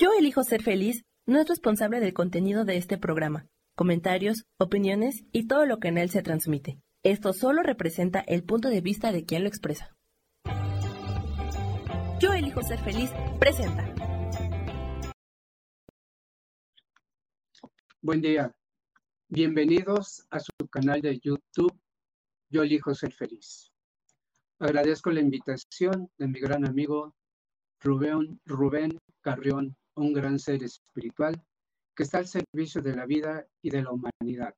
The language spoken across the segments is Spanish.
Yo elijo ser feliz no es responsable del contenido de este programa, comentarios, opiniones y todo lo que en él se transmite. Esto solo representa el punto de vista de quien lo expresa. Yo elijo ser feliz presenta. Buen día. Bienvenidos a su canal de YouTube Yo elijo ser feliz. Agradezco la invitación de mi gran amigo Rubén, Rubén Carrión, un gran ser espiritual que está al servicio de la vida y de la humanidad.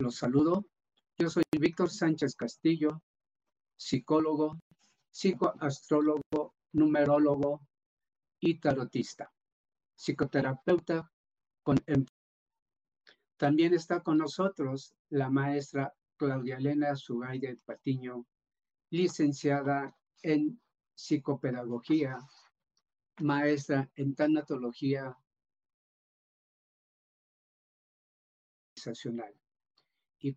Los saludo. Yo soy Víctor Sánchez Castillo, psicólogo, psicoastrólogo, numerólogo y tarotista, psicoterapeuta con También está con nosotros la maestra Claudia Elena Sugaide Patiño, licenciada en psicopedagogía, maestra en tanatología organizacional y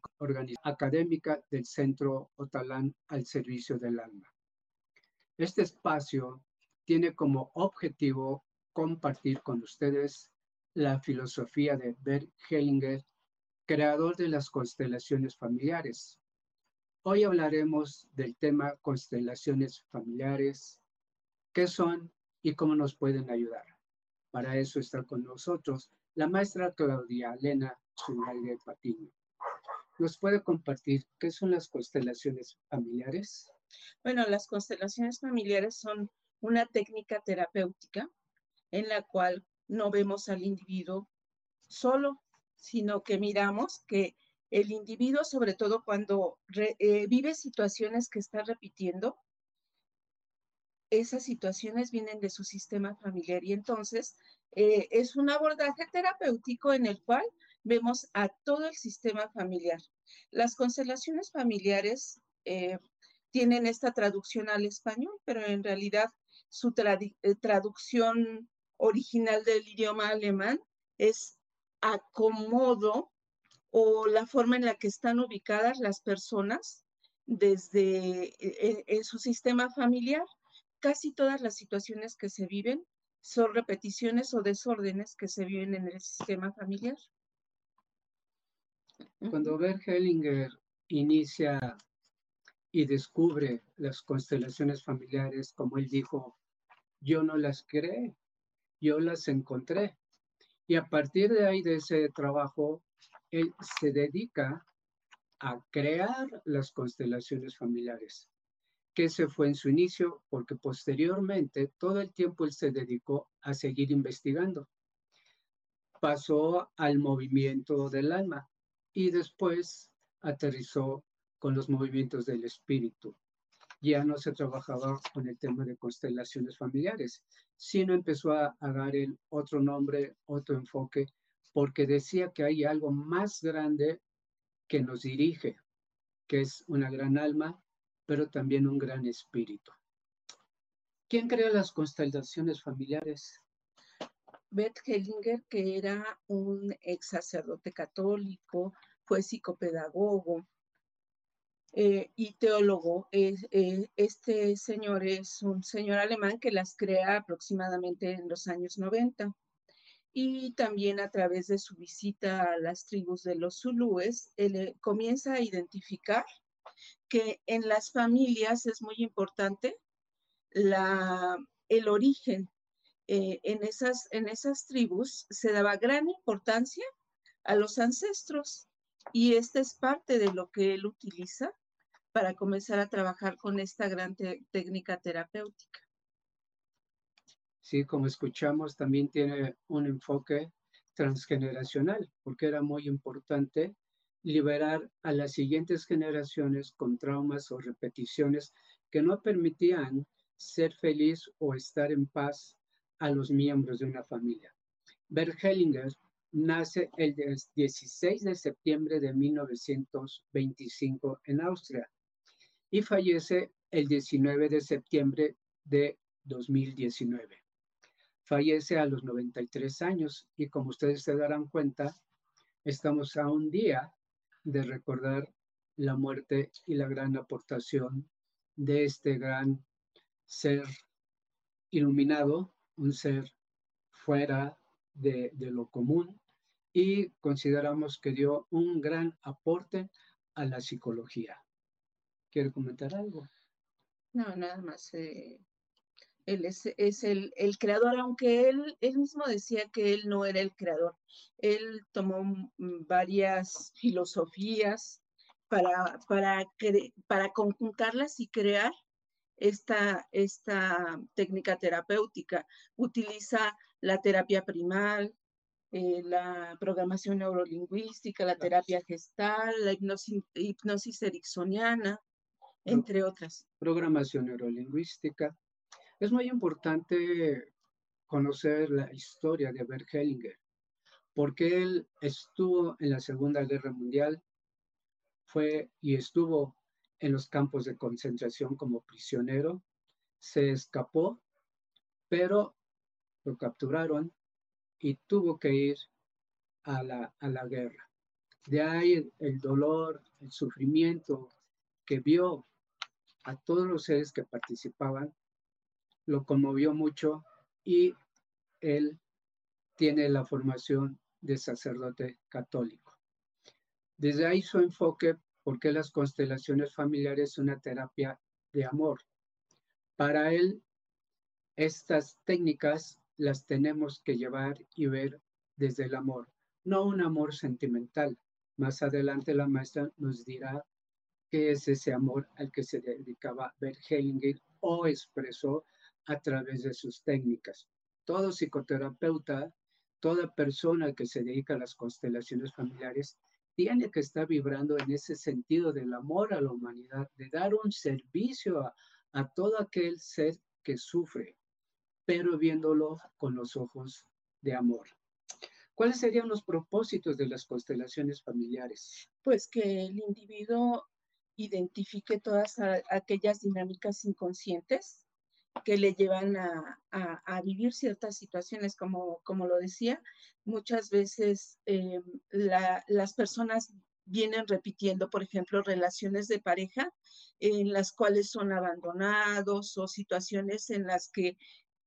académica del Centro Otalán al Servicio del Alma. Este espacio tiene como objetivo compartir con ustedes la filosofía de Bert Hellinger, creador de las constelaciones familiares. Hoy hablaremos del tema constelaciones familiares, qué son y cómo nos pueden ayudar. Para eso está con nosotros la maestra Claudia Elena de Patiño. ¿Nos puede compartir qué son las constelaciones familiares? Bueno, las constelaciones familiares son una técnica terapéutica en la cual no vemos al individuo solo, sino que miramos que el individuo, sobre todo cuando eh, vive situaciones que está repitiendo, esas situaciones vienen de su sistema familiar y entonces eh, es un abordaje terapéutico en el cual vemos a todo el sistema familiar. Las constelaciones familiares eh, tienen esta traducción al español, pero en realidad su eh, traducción original del idioma alemán es acomodo o la forma en la que están ubicadas las personas desde su sistema familiar casi todas las situaciones que se viven son repeticiones o desórdenes que se viven en el sistema familiar. Cuando Bert Hellinger inicia y descubre las constelaciones familiares, como él dijo, yo no las creé, yo las encontré. Y a partir de ahí, de ese trabajo, él se dedica a crear las constelaciones familiares que se fue en su inicio, porque posteriormente todo el tiempo él se dedicó a seguir investigando. Pasó al movimiento del alma y después aterrizó con los movimientos del espíritu. Ya no se trabajaba con el tema de constelaciones familiares, sino empezó a, a dar el otro nombre, otro enfoque, porque decía que hay algo más grande que nos dirige, que es una gran alma pero también un gran espíritu. ¿Quién creó las constelaciones familiares? Beth Hellinger, que era un ex sacerdote católico, fue psicopedagogo eh, y teólogo. Eh, este señor es un señor alemán que las crea aproximadamente en los años 90 y también a través de su visita a las tribus de los zulúes, él eh, comienza a identificar que en las familias es muy importante el origen. Eh, en, esas, en esas tribus se daba gran importancia a los ancestros y esta es parte de lo que él utiliza para comenzar a trabajar con esta gran técnica terapéutica. Sí, como escuchamos, también tiene un enfoque transgeneracional, porque era muy importante liberar a las siguientes generaciones con traumas o repeticiones que no permitían ser feliz o estar en paz a los miembros de una familia. Bert Hellinger nace el 16 de septiembre de 1925 en Austria y fallece el 19 de septiembre de 2019. Fallece a los 93 años y como ustedes se darán cuenta, estamos a un día de recordar la muerte y la gran aportación de este gran ser iluminado, un ser fuera de, de lo común y consideramos que dio un gran aporte a la psicología. ¿Quiere comentar algo? No, nada más. Eh, él es, es el, el, creador, aunque él, él mismo decía que él no era el creador. Él tomó varias filosofías para, para, para conjuntarlas y crear esta, esta técnica terapéutica. Utiliza la terapia primal, eh, la programación neurolingüística, la terapia gestal, la hipnosis, hipnosis ericksoniana, entre otras. Programación neurolingüística. Es muy importante conocer la historia de Bert Hellinger, porque él estuvo en la Segunda Guerra Mundial, fue y estuvo en los campos de concentración como prisionero, se escapó, pero lo capturaron y tuvo que ir a la, a la guerra. De ahí el dolor, el sufrimiento que vio a todos los seres que participaban, lo conmovió mucho y él tiene la formación de sacerdote católico. Desde ahí su enfoque, porque las constelaciones familiares son una terapia de amor. Para él, estas técnicas las tenemos que llevar y ver desde el amor, no un amor sentimental. Más adelante la maestra nos dirá qué es ese amor al que se dedicaba Bert Hellinger o expresó a través de sus técnicas. Todo psicoterapeuta, toda persona que se dedica a las constelaciones familiares, tiene que estar vibrando en ese sentido del amor a la humanidad, de dar un servicio a, a todo aquel ser que sufre, pero viéndolo con los ojos de amor. ¿Cuáles serían los propósitos de las constelaciones familiares? Pues que el individuo identifique todas aquellas dinámicas inconscientes que le llevan a, a, vivir ciertas situaciones, como, como lo decía, muchas veces eh, la, las personas vienen repitiendo, por ejemplo, relaciones de pareja en las cuales son abandonados o situaciones en las que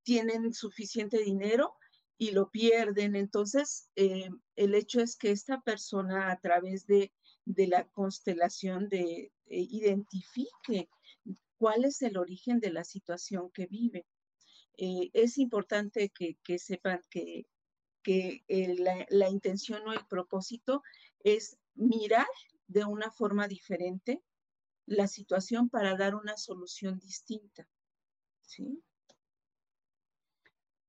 tienen suficiente dinero y lo pierden. Entonces, eh, el hecho es que esta persona a través de, la constelación de, identifique cuál es el origen de la situación que vive. Eh, es importante que, sepan que, eh, la, la, intención o el propósito es mirar de una forma diferente la situación para dar una solución distinta. ¿sí?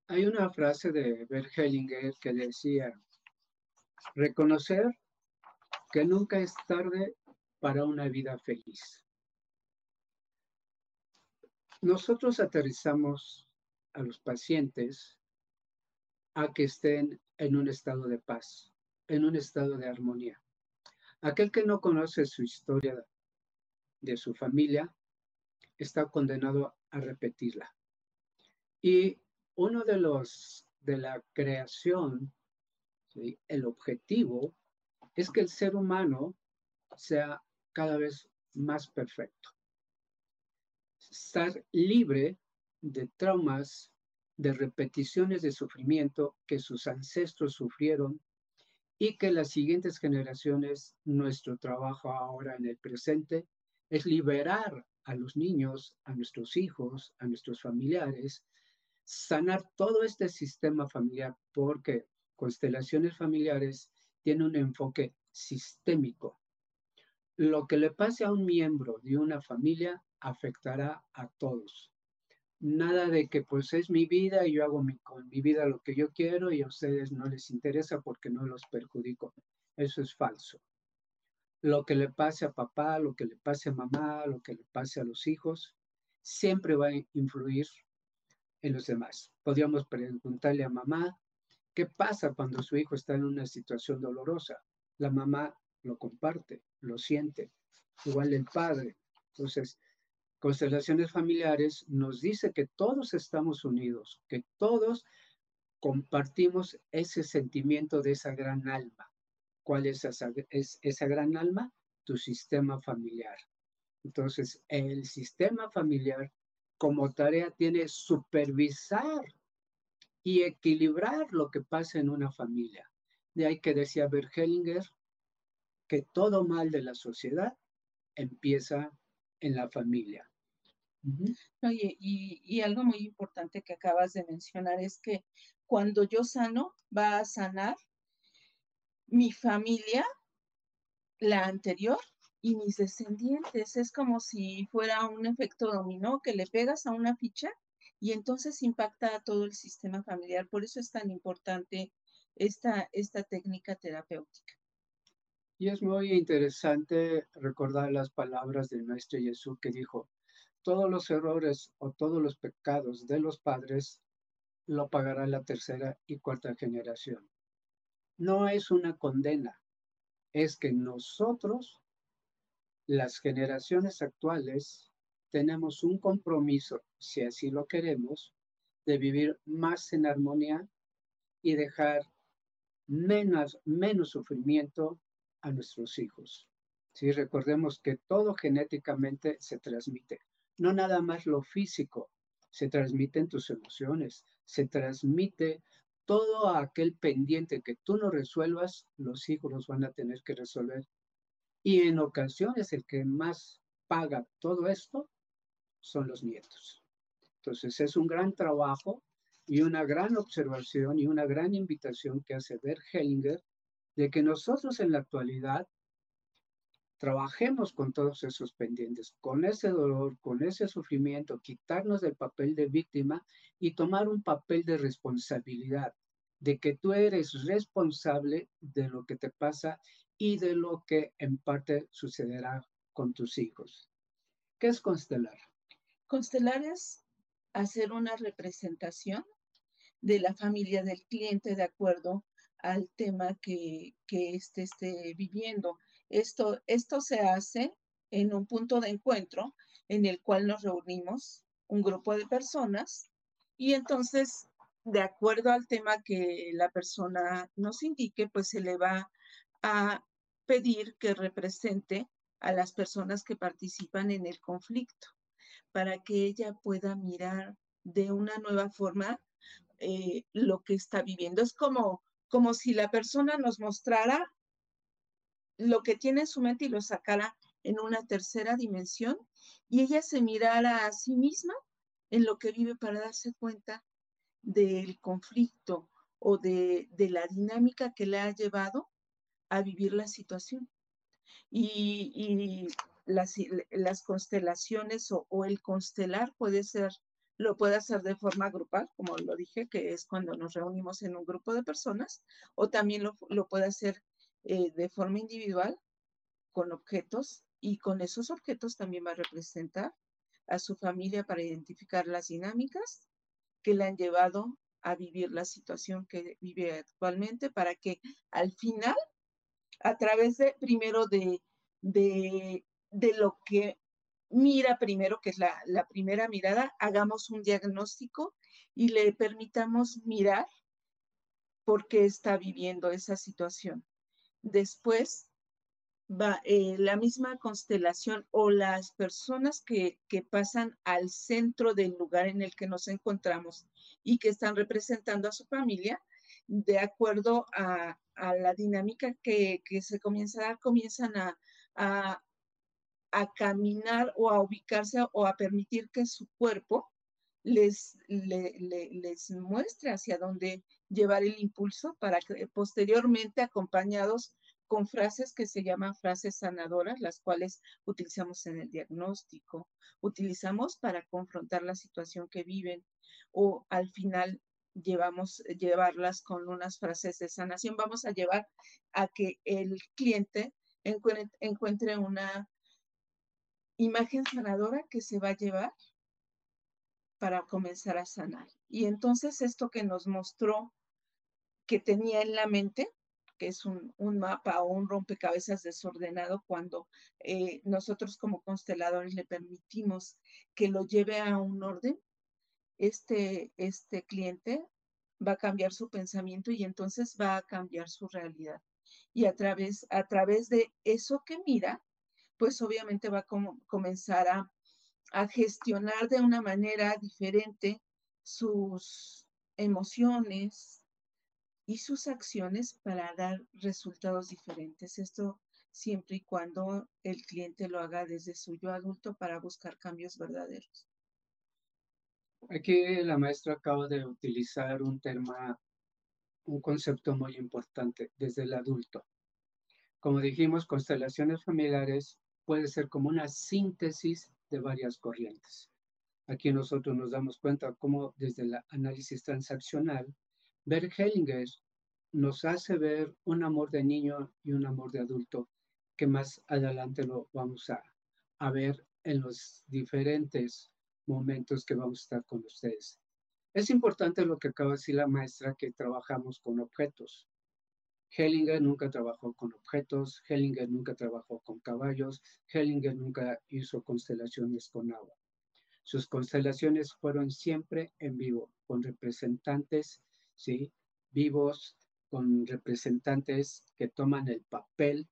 Hay una frase de Bert Hellinger que decía, reconocer que nunca es tarde para una vida feliz. Nosotros aterrizamos a los pacientes a que estén en un estado de paz, en un estado de armonía. Aquel que no conoce su historia de su familia está condenado a repetirla. Y uno de los de la creación, el objetivo es que el ser humano sea cada vez más perfecto. Estar libre de traumas, de repeticiones de sufrimiento que sus ancestros sufrieron y que las siguientes generaciones, nuestro trabajo ahora en el presente, es liberar a los niños, a nuestros hijos, a nuestros familiares, sanar todo este sistema familiar, porque constelaciones familiares tiene un enfoque sistémico. Lo que le pase a un miembro de una familia afectará a todos. Nada de que pues es mi vida y yo hago con mi vida lo que yo quiero y a ustedes no les interesa porque no los perjudico. Eso es falso. Lo que le pase a papá, lo que le pase a mamá, lo que le pase a los hijos, siempre va a influir en los demás. Podríamos preguntarle a mamá, ¿qué pasa cuando su hijo está en una situación dolorosa? La mamá lo comparte, lo siente, igual el padre. Entonces, constelaciones familiares nos dice que todos estamos unidos, que todos compartimos ese sentimiento de esa gran alma. ¿Cuál es esa, es esa gran alma? Tu sistema familiar. Entonces, el sistema familiar como tarea tiene supervisar y equilibrar lo que pasa en una familia. De ahí que decía Bert Hellinger que todo mal de la sociedad empieza en la familia. Oye, y, algo muy importante que acabas de mencionar es que cuando yo sano, va a sanar mi familia, la anterior, y mis descendientes. Es como si fuera un efecto dominó que le pegas a una ficha y entonces impacta a todo el sistema familiar. Por eso es tan importante esta, esta técnica terapéutica. Y es muy interesante recordar las palabras del Maestro Jesús que dijo, todos los errores o todos los pecados de los padres lo pagará la tercera y cuarta generación. No es una condena, es que nosotros, las generaciones actuales, tenemos un compromiso, si así lo queremos, de vivir más en armonía y dejar menos, menos sufrimiento a nuestros hijos. Si recordemos que todo genéticamente se transmite, no nada más lo físico, se transmiten tus emociones, se transmite todo aquel pendiente que tú no resuelvas, los hijos los van a tener que resolver. Y en ocasiones el que más paga todo esto son los nietos. Entonces es un gran trabajo y una gran observación y una gran invitación que hace Bert Hellinger de que nosotros en la actualidad trabajemos con todos esos pendientes, con ese dolor, con ese sufrimiento, quitarnos del papel de víctima y tomar un papel de responsabilidad, de que tú eres responsable de lo que te pasa y de lo que en parte sucederá con tus hijos. ¿Qué es constelar? Constelar es hacer una representación de la familia del cliente de acuerdo al tema que, que éste esté viviendo. Esto, esto se hace en un punto de encuentro en el cual nos reunimos un grupo de personas y entonces, de acuerdo al tema que la persona nos indique, pues se le va a pedir que represente a las personas que participan en el conflicto para que ella pueda mirar de una nueva forma eh, lo que está viviendo. Es como, como si la persona nos mostrara lo que tiene en su mente y lo sacara en una tercera dimensión y ella se mirara a sí misma en lo que vive para darse cuenta del conflicto o de, la dinámica que le ha llevado a vivir la situación. Y, las, constelaciones o, el constelar puede ser, lo puede hacer de forma grupal, como lo dije, que es cuando nos reunimos en un grupo de personas, o también lo, lo puede hacer eh, de forma individual con objetos y con esos objetos también va a representar a su familia para identificar las dinámicas que le han llevado a vivir la situación que vive actualmente para que al final, a través de, primero de, de, lo que mira primero, que es la, primera mirada, hagamos un diagnóstico y le permitamos mirar por qué está viviendo esa situación. Después va eh, la misma constelación o las personas que, pasan al centro del lugar en el que nos encontramos y que están representando a su familia, de acuerdo a, la dinámica que, se comienza a dar, comienzan a, caminar o a ubicarse o a permitir que su cuerpo les, les muestre hacia dónde llevar el impulso para que posteriormente acompañados con frases que se llaman frases sanadoras, las cuales utilizamos en el diagnóstico, utilizamos para confrontar la situación que viven o al final llevamos llevarlas con unas frases de sanación. Vamos a llevar a que el cliente encuentre una imagen sanadora que se va a llevar para comenzar a sanar. Y entonces esto que nos mostró que tenía en la mente, que es un, mapa o un rompecabezas desordenado, cuando eh, nosotros como consteladores le permitimos que lo lleve a un orden, este, este cliente va a cambiar su pensamiento y entonces va a cambiar su realidad. Y a través, a través de eso que mira, pues obviamente va a comenzar a, a gestionar de una manera diferente sus, emociones y sus acciones para dar resultados diferentes. Esto siempre y cuando el cliente lo haga desde su yo adulto para buscar cambios verdaderos. Aquí la maestra acaba de utilizar un tema, un concepto muy importante desde el adulto. Como dijimos, constelaciones familiares puede ser como una síntesis de varias corrientes. Aquí nosotros nos damos cuenta cómo desde el análisis transaccional, Bert Hellinger nos hace ver un amor de niño y un amor de adulto que más adelante lo vamos a, a ver en los diferentes momentos que vamos a estar con ustedes. Es importante lo que acaba de decir la maestra, que trabajamos con objetos. Hellinger nunca trabajó con objetos, Hellinger nunca trabajó con caballos, Hellinger nunca hizo constelaciones con agua. Sus constelaciones fueron siempre en vivo, con representantes, ¿sí? Vivos, con representantes que toman el papel,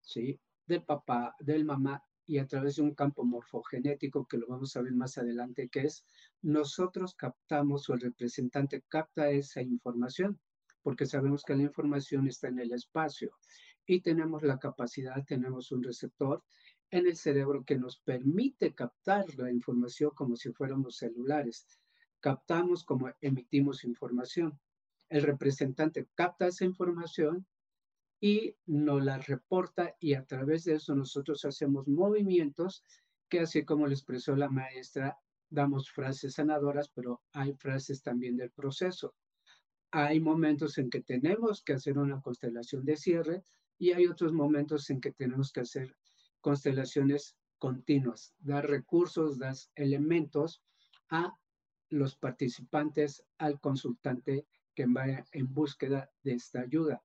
¿sí? Del papá, del mamá, y a través de un campo morfogenético que lo vamos a ver más adelante, que es nosotros captamos o el representante capta esa información porque sabemos que la información está en el espacio y tenemos la capacidad, tenemos un receptor en el cerebro que nos permite captar la información como si fuéramos celulares. Captamos como emitimos información. El representante capta esa información y nos la reporta y a través de eso nosotros hacemos movimientos que así como lo expresó la maestra, damos frases sanadoras, pero hay frases también del proceso hay momentos en que tenemos que hacer una constelación de cierre y hay otros momentos en que tenemos que hacer constelaciones continuas, dar recursos, dar elementos a los participantes, al consultante que vaya en búsqueda de esta ayuda.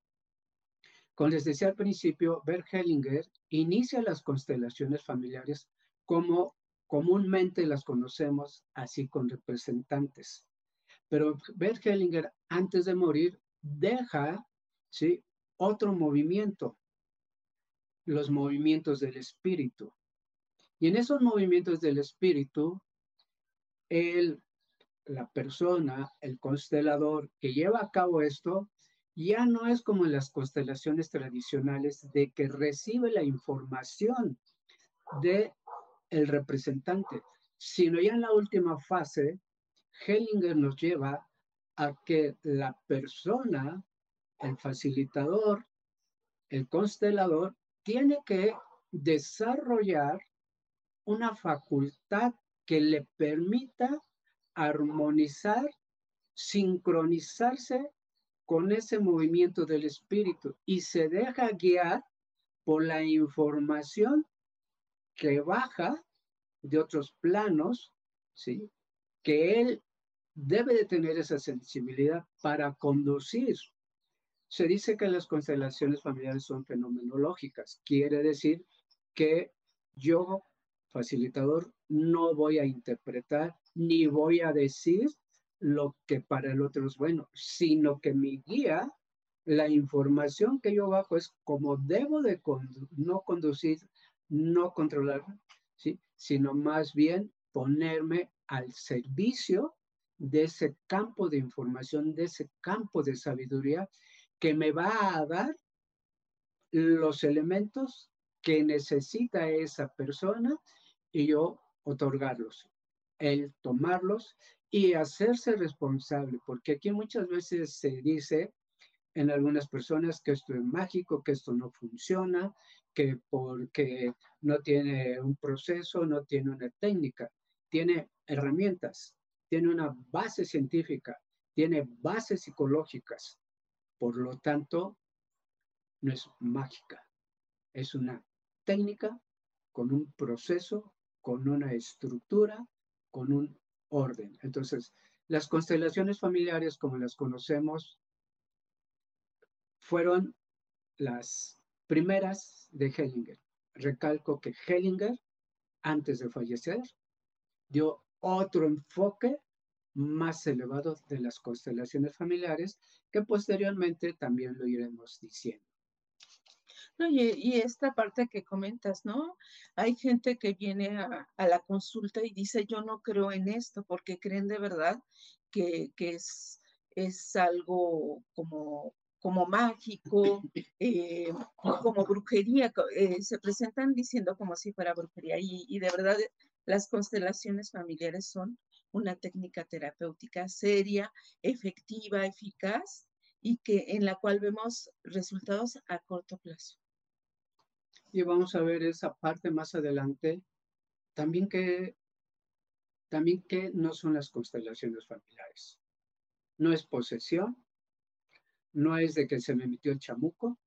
Como les decía al principio, Bert Hellinger inicia las constelaciones familiares como comúnmente las conocemos, así con representantes. Pero Bert Hellinger, antes de morir, deja ¿sí? otro movimiento, los movimientos del espíritu. Y en esos movimientos del espíritu, él, la persona, el constelador que lleva a cabo esto, ya no es como en las constelaciones tradicionales de que recibe la información de el representante, sino ya en la última fase Hellinger nos lleva a que la persona, el facilitador, el constelador, tiene que desarrollar una facultad que le permita armonizar, sincronizarse con ese movimiento del espíritu y se deja guiar por la información que baja de otros planos, ¿sí? que él debe de tener esa sensibilidad para conducir. Se dice que las constelaciones familiares son fenomenológicas. Quiere decir que yo, facilitador, no voy a interpretar ni voy a decir lo que para el otro es bueno, sino que mi guía, la información que yo bajo es como debo de no conducir, no controlar, sino más bien ponerme al servicio de ese campo de información, de ese campo de sabiduría que me va a dar los elementos que necesita esa persona y yo otorgarlos, el tomarlos y hacerse responsable, porque aquí muchas veces se dice en algunas personas que esto es mágico, que esto no funciona, que porque no tiene un proceso, no tiene una técnica, tiene herramientas, tiene una base científica, tiene bases psicológicas. Por lo tanto, no es mágica, es una técnica con un proceso, con una estructura, con un orden. Entonces, las constelaciones familiares como las conocemos fueron las primeras de Hellinger. Recalco que Hellinger, antes de fallecer, dio otro enfoque más elevado de las constelaciones familiares, que posteriormente también lo iremos diciendo. y, esta parte que comentas, ¿no? Hay gente que viene a, la consulta y dice, yo no creo en esto, porque creen de verdad que, es es algo como, como mágico, eh, como brujería, eh, se presentan diciendo como si fuera brujería y, y de verdad las constelaciones familiares son una técnica terapéutica seria, efectiva, eficaz y que en la cual vemos resultados a corto plazo. Y vamos a ver esa parte más adelante, también que también que no son las constelaciones familiares. No es posesión, no es de que se me metió el chamuco,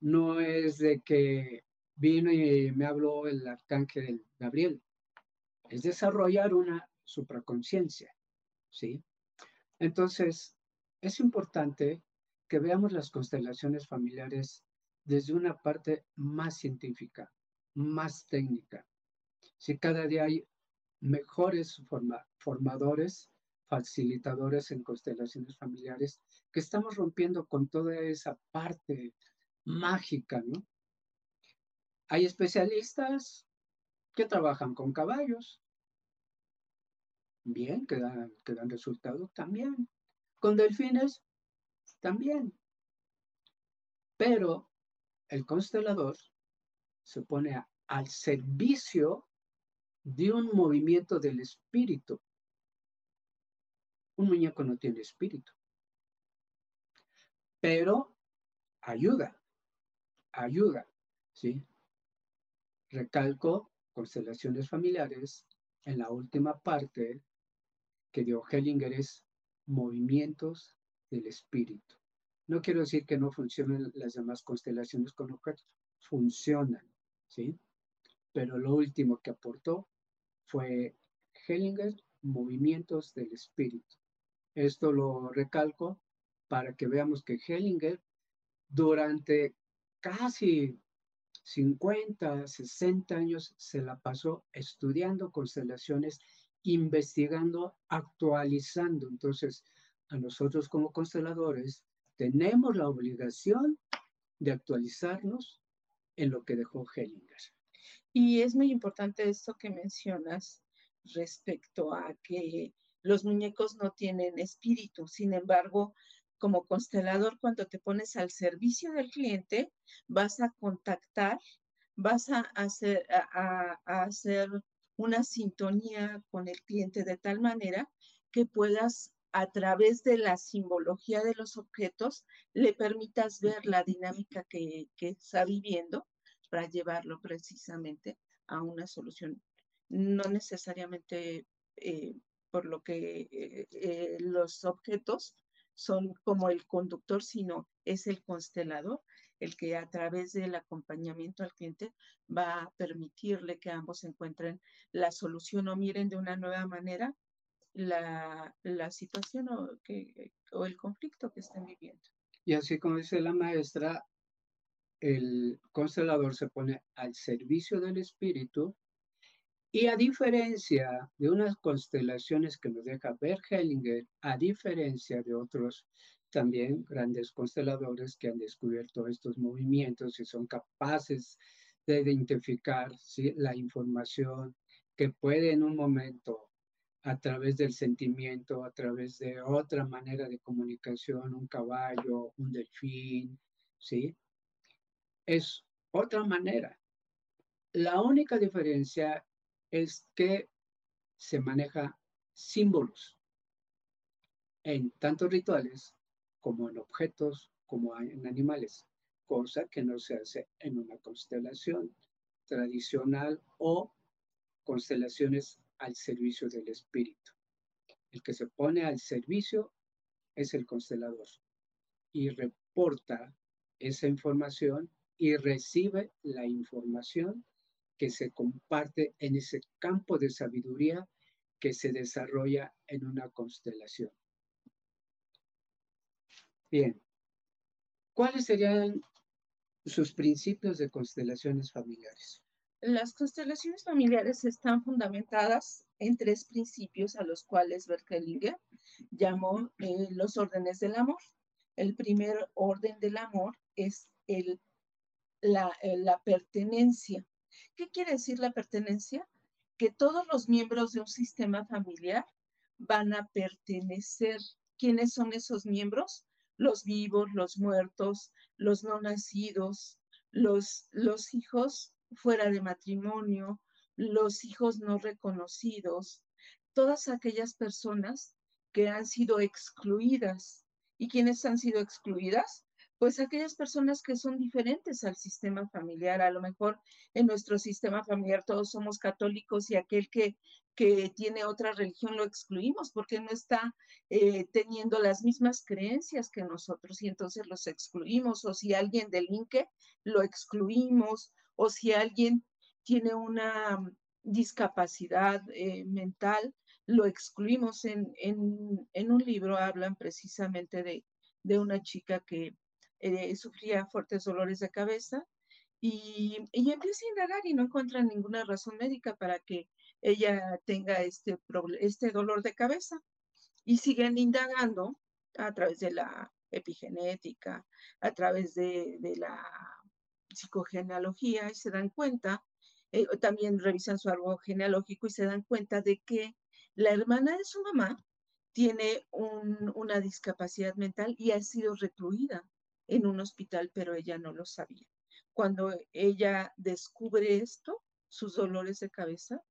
no es de que vino y me habló el arcángel Gabriel. Es desarrollar una supraconciencia, ¿sí? Entonces, es importante que veamos las constelaciones familiares desde una parte más científica, más técnica. Si cada día hay mejores formadores, facilitadores en constelaciones familiares, que estamos rompiendo con toda esa parte mágica, ¿no? Hay especialistas que trabajan con caballos. Bien, que dan, resultados también. Con delfines, también. Pero el constelador se pone al servicio de un movimiento del espíritu. Un muñeco no tiene espíritu, pero ayuda, ayuda, ¿sí? Recalco constelaciones familiares en la última parte que dio Hellinger es movimientos del espíritu. No quiero decir que no funcionen las demás constelaciones con objetos, funcionan, ¿sí? Pero lo último que aportó fue Hellinger, movimientos del espíritu. Esto lo recalco para que veamos que Hellinger durante casi 50, 60 años se la pasó estudiando constelaciones, investigando, actualizando. Entonces, a nosotros como consteladores tenemos la obligación de actualizarnos en lo que dejó Hellinger. Y es muy importante esto que mencionas respecto a que los muñecos no tienen espíritu. Sin embargo, como constelador, cuando te pones al servicio del cliente, vas a contactar, vas a hacer, a, hacer una sintonía con el cliente de tal manera que puedas a través de la simbología de los objetos, le permitas ver la dinámica que, que está viviendo para llevarlo precisamente a una solución. No necesariamente eh, por lo que eh, eh, los objetos son como el conductor, sino es el constelador el que a través del acompañamiento al cliente va a permitirle que ambos encuentren la solución o miren de una nueva manera la, la situación o, o el conflicto que estén viviendo. Y así como dice la maestra, el constelador se pone al servicio del espíritu y a diferencia de unas constelaciones que nos deja ver Hellinger, a diferencia de otros también grandes consteladores que han descubierto estos movimientos y son capaces de identificar la información que puede en un momento a través del sentimiento, a través de otra manera de comunicación, un caballo, un delfín, ¿sí? es otra manera. La única diferencia es que se maneja símbolos en tanto rituales como en objetos, como en animales, cosa que no se hace en una constelación tradicional o constelaciones al servicio del espíritu. El que se pone al servicio es el constelador y reporta esa información y recibe la información que se comparte en ese campo de sabiduría que se desarrolla en una constelación. Bien, ¿cuáles serían sus principios de constelaciones familiares? Las constelaciones familiares están fundamentadas en tres principios a los cuales Berkelinger llamó eh, los órdenes del amor. El primer orden del amor es el eh, la, pertenencia. ¿Qué quiere decir la pertenencia? Que todos los miembros de un sistema familiar van a pertenecer quiénes son esos miembros, los vivos, los muertos, los no nacidos, los, los hijos fuera de matrimonio, los hijos no reconocidos, todas aquellas personas que han sido excluidas. ¿Y quiénes han sido excluidas? Pues aquellas personas que son diferentes al sistema familiar. A lo mejor en nuestro sistema familiar todos somos católicos y aquel que, que tiene otra religión lo excluimos porque no está eh, teniendo las mismas creencias que nosotros y entonces los excluimos. O si alguien delinque, lo excluimos. O si alguien tiene una discapacidad eh, mental, lo excluimos. En, en, un libro hablan precisamente de, de una chica que eh, sufría fuertes dolores de cabeza y, y, empieza a indagar y no encuentra ninguna razón médica para que ella tenga este, este dolor de cabeza. Y siguen indagando a través de la epigenética, a través de, la psicogenealogía y se dan cuenta, eh, también revisan su árbol genealógico y se dan cuenta de que la hermana de su mamá tiene una discapacidad mental y ha sido recluida en un hospital, pero ella no lo sabía. Cuando ella descubre esto, sus dolores de cabeza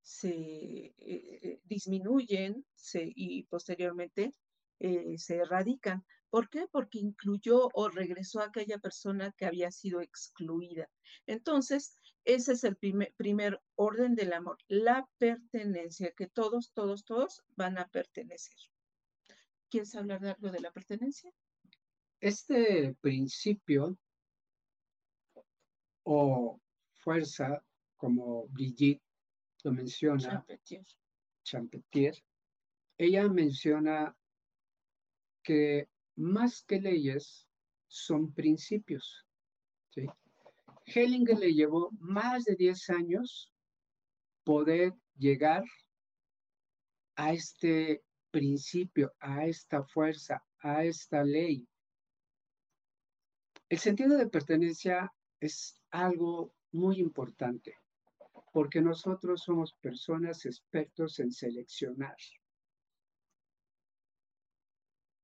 se eh, eh, disminuyen y posteriormente se erradican. ¿Por qué? Porque incluyó o regresó a aquella persona que había sido excluida. Entonces, ese es el primer, primer orden del amor, la pertenencia, que todos, todos, todos van a pertenecer. ¿Quieres hablar de algo de la pertenencia? Este principio o fuerza, como Brigitte lo menciona, Champetier. Champetier, ella menciona que más que leyes son principios. ¿sí? Hellinger le llevó más de 10 años poder llegar a este principio, a esta fuerza, a esta ley. El sentido de pertenencia es algo muy importante porque nosotros somos personas expertos en seleccionar.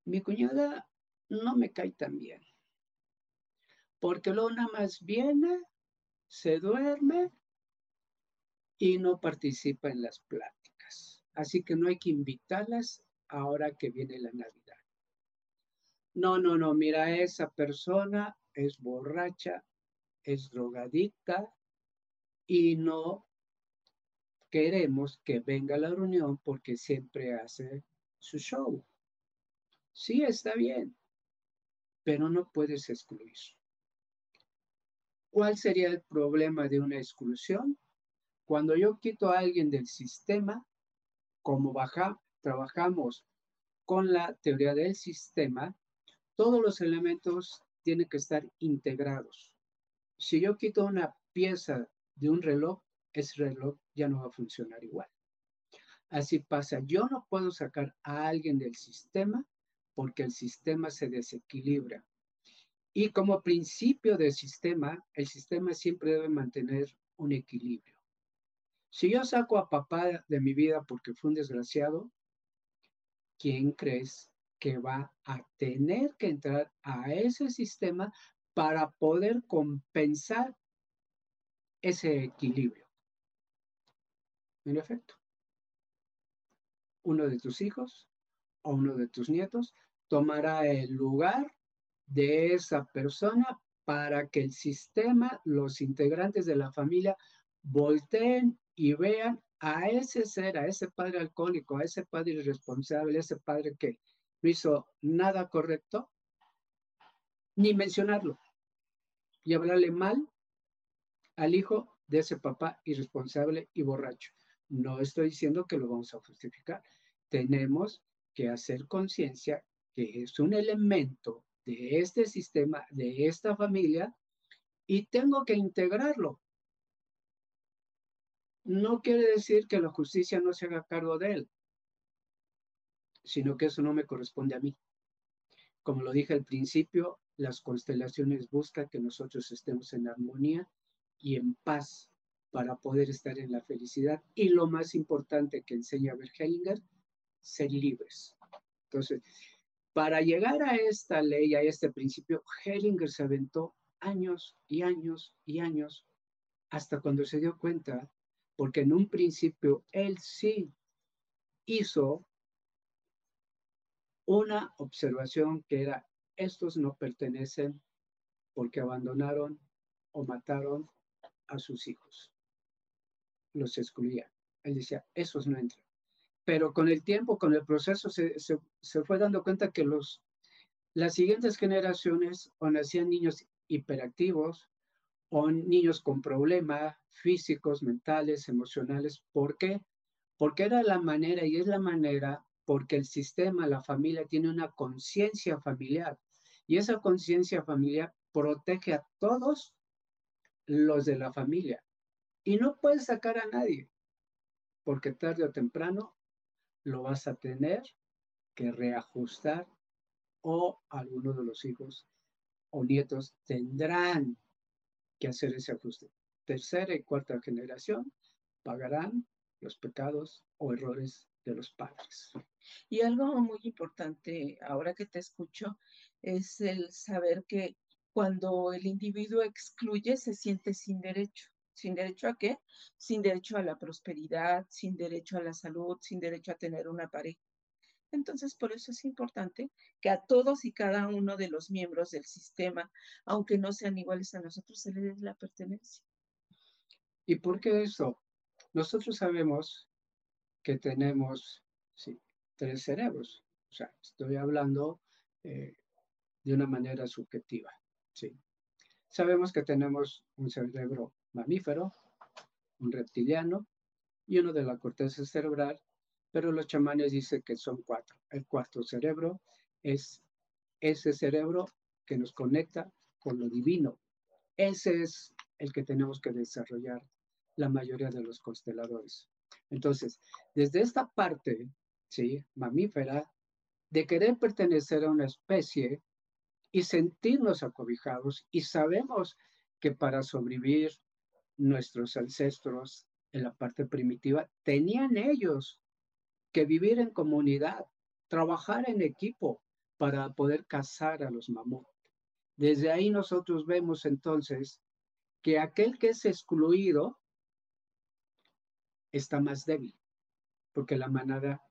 Mi cuñada no me cae tan bien. Porque luego nada más viene, se duerme y no participa en las pláticas. Así que no hay que invitarlas ahora que viene la Navidad. No, no, no, mira, esa persona es borracha, es drogadicta y no queremos que venga a la reunión porque siempre hace su show. Sí, está bien, pero no puedes excluir. ¿Cuál sería el problema de una exclusión? Cuando yo quito a alguien del sistema, como baja, trabajamos con la teoría del sistema, todos los elementos tienen que estar integrados. Si yo quito una pieza de un reloj, ese reloj ya no va a funcionar igual. Así pasa, yo no puedo sacar a alguien del sistema porque el sistema se desequilibra. Y como principio del sistema, el sistema siempre debe mantener un equilibrio. Si yo saco a papá de mi vida porque fue un desgraciado, ¿quién crees que va a tener que entrar a ese sistema para poder compensar ese equilibrio? En efecto, uno de tus hijos o uno de tus nietos tomará el lugar de esa persona para que el sistema, los integrantes de la familia, volteen y vean a ese ser, a ese padre alcohólico, a ese padre irresponsable, a ese padre que no hizo nada correcto, ni mencionarlo y hablarle mal al hijo de ese papá irresponsable y borracho. No estoy diciendo que lo vamos a justificar. Tenemos que hacer conciencia que es un elemento de este sistema, de esta familia, y tengo que integrarlo. No quiere decir que la justicia no se haga cargo de él, sino que eso no me corresponde a mí. Como lo dije al principio, las constelaciones buscan que nosotros estemos en armonía y en paz para poder estar en la felicidad. Y lo más importante que enseña Hellinger, ser libres Entonces, para llegar a esta ley, a este principio, Hellinger se aventó años y años y años hasta cuando se dio cuenta, porque en un principio él sí hizo una observación que era, estos no pertenecen porque abandonaron o mataron a sus hijos. Los excluía. Él decía, esos no entran. Pero con el tiempo, con el proceso, se, se fue dando cuenta que los, las siguientes generaciones o nacían niños hiperactivos o niños con problemas físicos, mentales, emocionales. ¿Por qué? Porque era la manera y es la manera porque el sistema, la familia tiene una conciencia familiar y esa conciencia familiar protege a todos los de la familia y no puedes sacar a nadie porque tarde o temprano lo vas a tener que reajustar o alguno de los hijos o nietos tendrán que hacer ese ajuste. Tercera y cuarta generación pagarán los pecados o errores de los padres. Y algo muy importante ahora que te escucho es el saber que cuando el individuo excluye se siente sin derecho. ¿Sin derecho a qué? Sin derecho a la prosperidad, sin derecho a la salud, sin derecho a tener una pareja. Entonces, por eso es importante que a todos y cada uno de los miembros del sistema, aunque no sean iguales a nosotros, se les dé la pertenencia. ¿Y por qué eso? Nosotros sabemos que tenemos tres cerebros. O sea, estoy hablando eh, de una manera subjetiva. ¿sí? Sabemos que tenemos un cerebro mamífero, un reptiliano y uno de la corteza cerebral pero los chamanes dicen que son cuatro. El cuarto cerebro es ese cerebro que nos conecta con lo divino. Ese es el que tenemos que desarrollar la mayoría de los consteladores. Entonces, desde esta parte, ¿sí? Mamífera, de querer pertenecer a una especie y sentirnos acobijados y sabemos que para sobrevivir nuestros ancestros en la parte primitiva tenían ellos que vivir en comunidad, trabajar en equipo para poder cazar a los mamut. Desde ahí nosotros vemos entonces que aquel que es excluido está más débil, porque la manada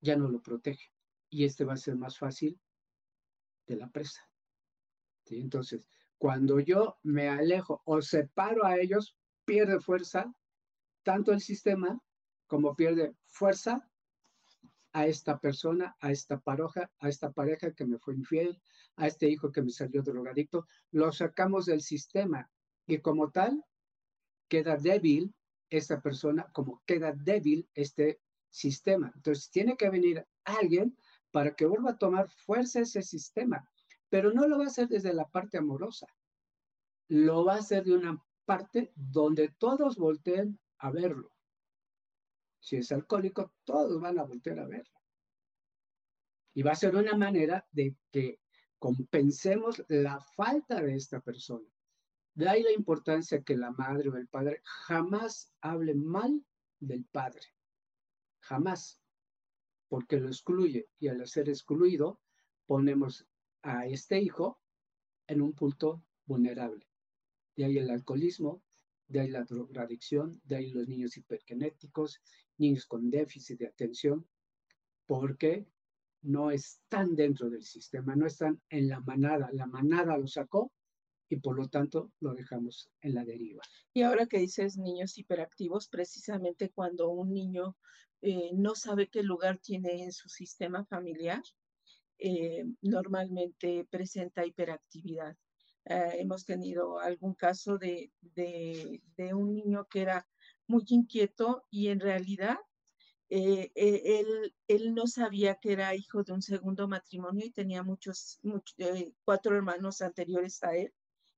ya no lo protege y este va a ser más fácil de la presa. Entonces, cuando yo me alejo o separo a ellos, pierde fuerza tanto el sistema como pierde fuerza a esta persona, a esta pareja, a esta pareja que me fue infiel, a este hijo que me salió drogadicto, lo sacamos del sistema y como tal queda débil esta persona, como queda débil este sistema. Entonces tiene que venir alguien para que vuelva a tomar fuerza ese sistema, pero no lo va a hacer desde la parte amorosa, lo va a hacer de una parte donde todos volteen a verlo. Si es alcohólico, todos van a volver a verlo. Y va a ser una manera de que compensemos la falta de esta persona. De ahí la importancia que la madre o el padre jamás hable mal del padre. Jamás. Porque lo excluye. Y al ser excluido, ponemos a este hijo en un punto vulnerable. De ahí el alcoholismo, de ahí la drogadicción, de ahí los niños hiperkinéticos, niños con déficit de atención, porque no están dentro del sistema, no están en la manada. La manada lo sacó y por lo tanto lo dejamos en la deriva. Y ahora que dices niños hiperactivos, precisamente cuando un niño eh, no sabe qué lugar tiene en su sistema familiar, eh, normalmente presenta hiperactividad. Eh, hemos tenido algún caso de, un niño que era muy inquieto y en realidad eh, él, no sabía que era hijo de un segundo matrimonio y tenía muchos, cuatro hermanos anteriores a él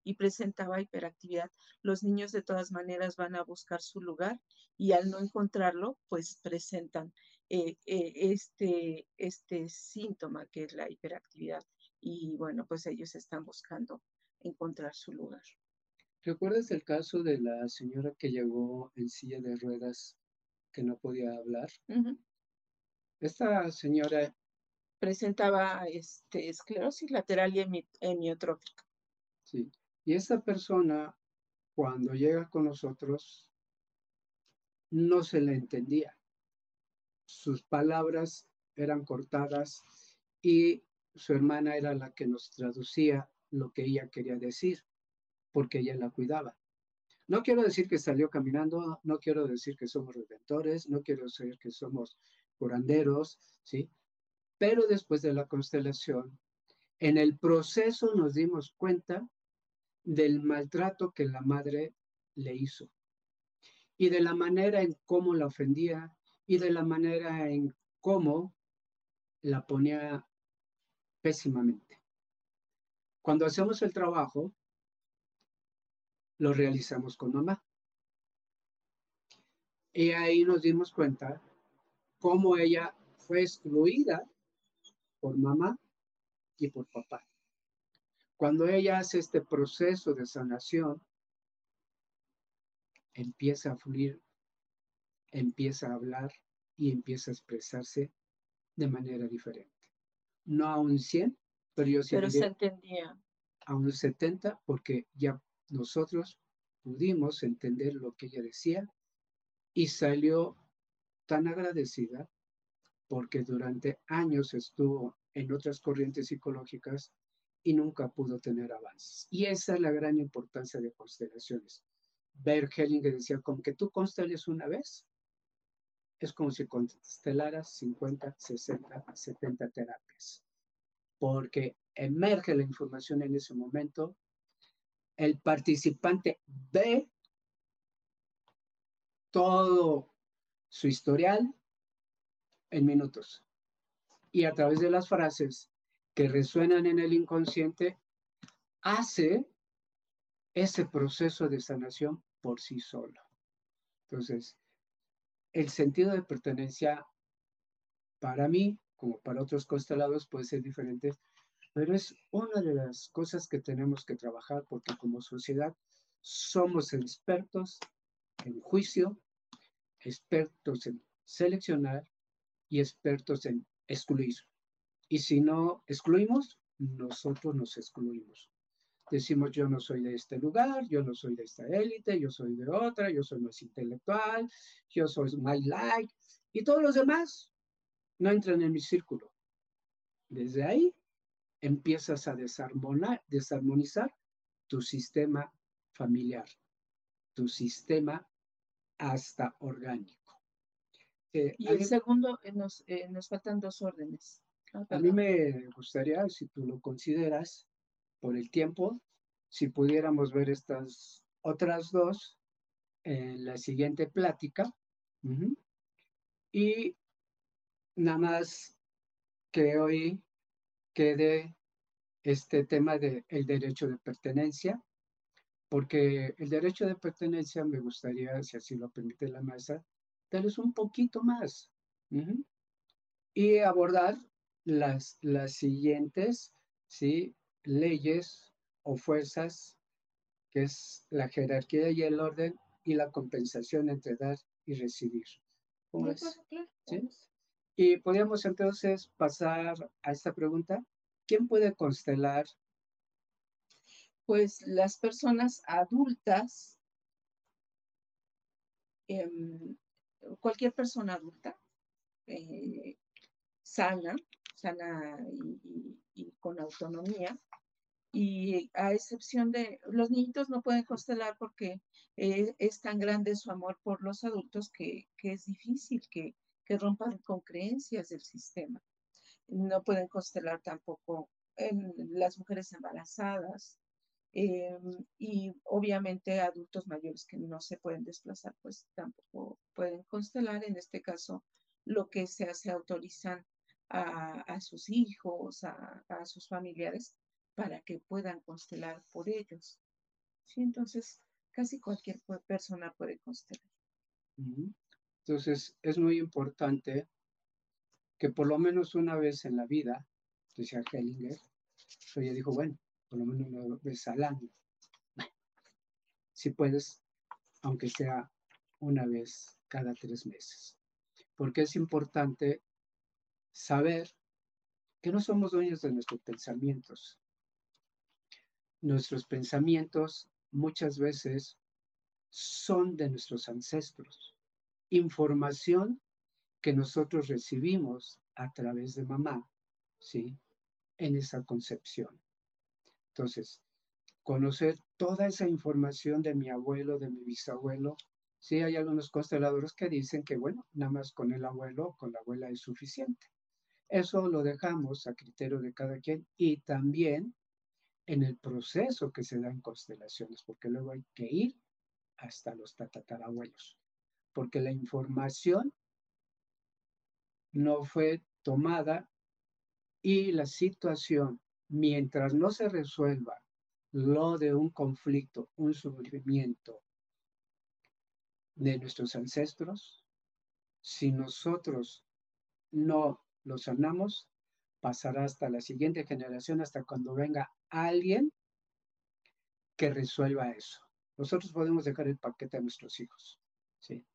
y presentaba hiperactividad. Los niños de todas maneras van a buscar su lugar y al no encontrarlo, pues presentan este, este síntoma que es la hiperactividad. Y bueno, pues ellos están buscando encontrar su lugar. ¿Recuerdas el caso de la señora que llegó en silla de ruedas que no podía hablar? Esta señora presentaba este, esclerosis lateral y hemiotrófica. Sí, y esta persona cuando llega con nosotros no se le entendía. Sus palabras eran cortadas y su hermana era la que nos traducía lo que ella quería decir, porque ella la cuidaba. No quiero decir que salió caminando, no quiero decir que somos redentores, no quiero decir que somos curanderos, ¿sí? Pero después de la constelación, en el proceso nos dimos cuenta del maltrato que la madre le hizo y de la manera en cómo la ofendía y de la manera en cómo la ponía pésimamente. Cuando hacemos el trabajo, lo realizamos con mamá. Y ahí nos dimos cuenta cómo ella fue excluida por mamá y por papá. Cuando ella hace este proceso de sanación, empieza a fluir, empieza a hablar y empieza a expresarse de manera diferente. No a un 100, pero yo sí pero se entendía. A un 70, porque ya nosotros pudimos entender lo que ella decía y salió tan agradecida porque durante años estuvo en otras corrientes psicológicas y nunca pudo tener avances. Y esa es la gran importancia de constelaciones. Bert decía, como que tú consteles una vez, es como si constelaras 50, 60, 70 terapias, porque emerge la información en ese momento, el participante ve todo su historial en minutos y a través de las frases que resuenan en el inconsciente, hace ese proceso de sanación por sí solo. Entonces, el sentido de pertenencia para mí, como para otros constelados, puede ser diferente, pero es una de las cosas que tenemos que trabajar porque como sociedad somos expertos en juicio, expertos en seleccionar y expertos en excluir. Y si no excluimos, nosotros nos excluimos. Decimos, yo no soy de este lugar, yo no soy de esta élite, yo soy de otra, yo soy más intelectual, yo soy my like, y todos los demás no entran en mi círculo. Desde ahí empiezas a desarmonizar tu sistema familiar, tu sistema hasta orgánico. Eh, y el segundo, eh, nos, eh, nos faltan dos órdenes. A mí me gustaría, si tú lo consideras, por el tiempo, si pudiéramos ver estas otras dos en la siguiente plática. Y nada más que hoy quede este tema del el derecho de pertenencia, porque el derecho de pertenencia me gustaría, si así lo permite la mesa, darles un poquito más y abordar las, las siguientes ¿sí? leyes o fuerzas, que es la jerarquía y el orden y la compensación entre dar y recibir. ¿Cómo es? Y podríamos entonces pasar a esta pregunta. ¿Quién puede constelar? Pues las personas adultas, em, cualquier persona adulta, eh, sana, sana y, con autonomía. Y a excepción de los niñitos no pueden constelar porque eh, es tan grande su amor por los adultos que, es difícil que, rompan con creencias del sistema. No pueden constelar tampoco en las mujeres embarazadas, em, y obviamente adultos mayores que no se pueden desplazar, pues tampoco pueden constelar. En este caso, lo que se hace autorizan a, sus hijos, a, sus familiares, para que puedan constelar por ellos. ¿Sí? Entonces, casi cualquier persona puede constelar. Entonces, es muy importante que por lo menos una vez en la vida, decía Hellinger, ella dijo, bueno, por lo menos una vez al año. si puedes, aunque sea una vez cada tres meses. Porque es importante saber que no somos dueños de nuestros pensamientos. Nuestros pensamientos muchas veces son de nuestros ancestros, información que nosotros recibimos a través de mamá, ¿sí? En esa concepción. Entonces, conocer toda esa información de mi abuelo, de mi bisabuelo, sí hay algunos consteladores que dicen que, bueno, nada más con el abuelo o con la abuela es suficiente. Eso lo dejamos a criterio de cada quien y también en el proceso que se da en constelaciones, porque luego hay que ir hasta los tatarabuelos, porque la información no fue tomada y la situación, mientras no se resuelva lo de un conflicto, un sufrimiento de nuestros ancestros, si nosotros no lo sanamos, pasará hasta la siguiente generación, hasta cuando venga alguien que resuelva eso. Nosotros podemos dejar el paquete a nuestros hijos, ¿sí?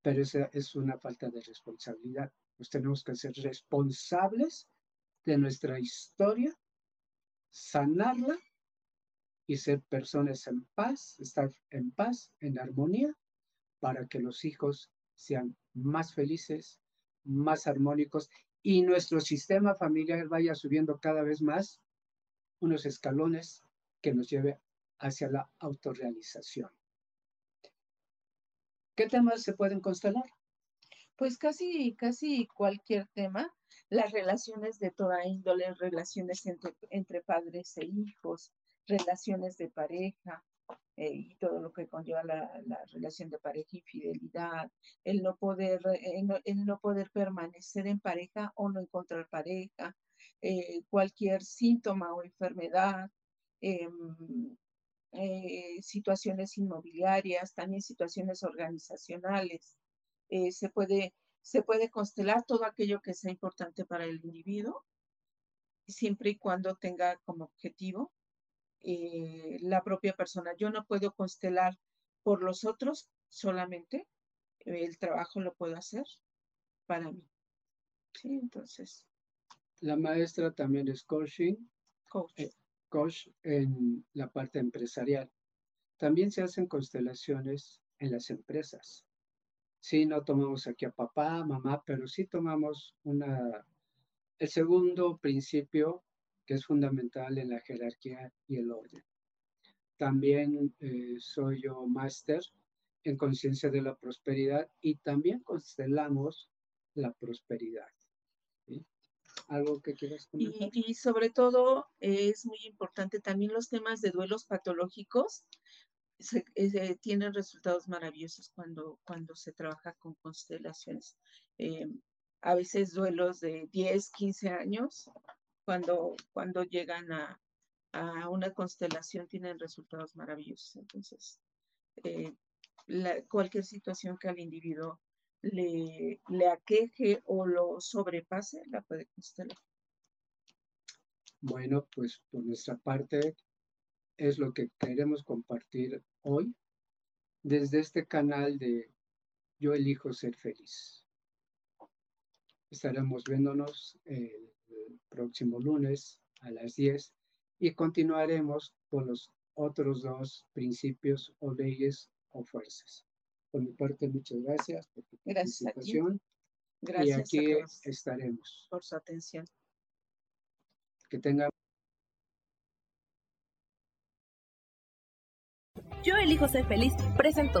Pero esa es una falta de responsabilidad. Nos tenemos que ser responsables de nuestra historia, sanarla y ser personas en paz, estar en paz, en armonía, para que los hijos sean más felices, más armónicos y nuestro sistema familiar vaya subiendo cada vez más unos escalones que nos lleve hacia la autorrealización. ¿Qué temas se pueden constelar? Pues casi, casi cualquier tema, las relaciones de toda índole, relaciones entre, entre padres e hijos, relaciones de pareja, eh, y todo lo que conlleva la, la, relación de pareja, infidelidad, el no poder, eh, el no poder permanecer en pareja o no encontrar pareja, eh, cualquier síntoma o enfermedad, em, eh, situaciones inmobiliarias, también situaciones organizacionales. Eh, se, puede, se puede constelar todo aquello que sea importante para el individuo, siempre y cuando tenga como objetivo eh, la propia persona. Yo no puedo constelar por los otros solamente, el trabajo lo puedo hacer para mí. Sí, entonces. La maestra también es coaching. Coach coach en la parte empresarial. También se hacen constelaciones en las empresas. Sí, no tomamos aquí a papá, mamá, pero sí tomamos una, el segundo principio que es fundamental en la jerarquía y el orden. También eh, soy yo máster en conciencia de la prosperidad y también constelamos la prosperidad algo que quieras comentar. Y, sobre todo es muy importante también los temas de duelos patológicos. Se, eh, tienen resultados maravillosos cuando, cuando se trabaja con constelaciones. Eh, a veces duelos de 10, 15 años, cuando, cuando llegan a, a una constelación tienen resultados maravillosos. Entonces, eh, cualquier situación que al individuo le, le aqueje o lo sobrepase, la puede constelar. Bueno, pues por nuestra parte es lo que queremos compartir hoy desde este canal de Yo elijo ser feliz. Estaremos viéndonos el próximo lunes a las 10 y continuaremos con los otros dos principios o leyes o fuerzas. Por mi parte, muchas gracias por tu participación. Gracias y aquí estaremos. Por su atención. Que tengan. Yo elijo ser feliz, presento.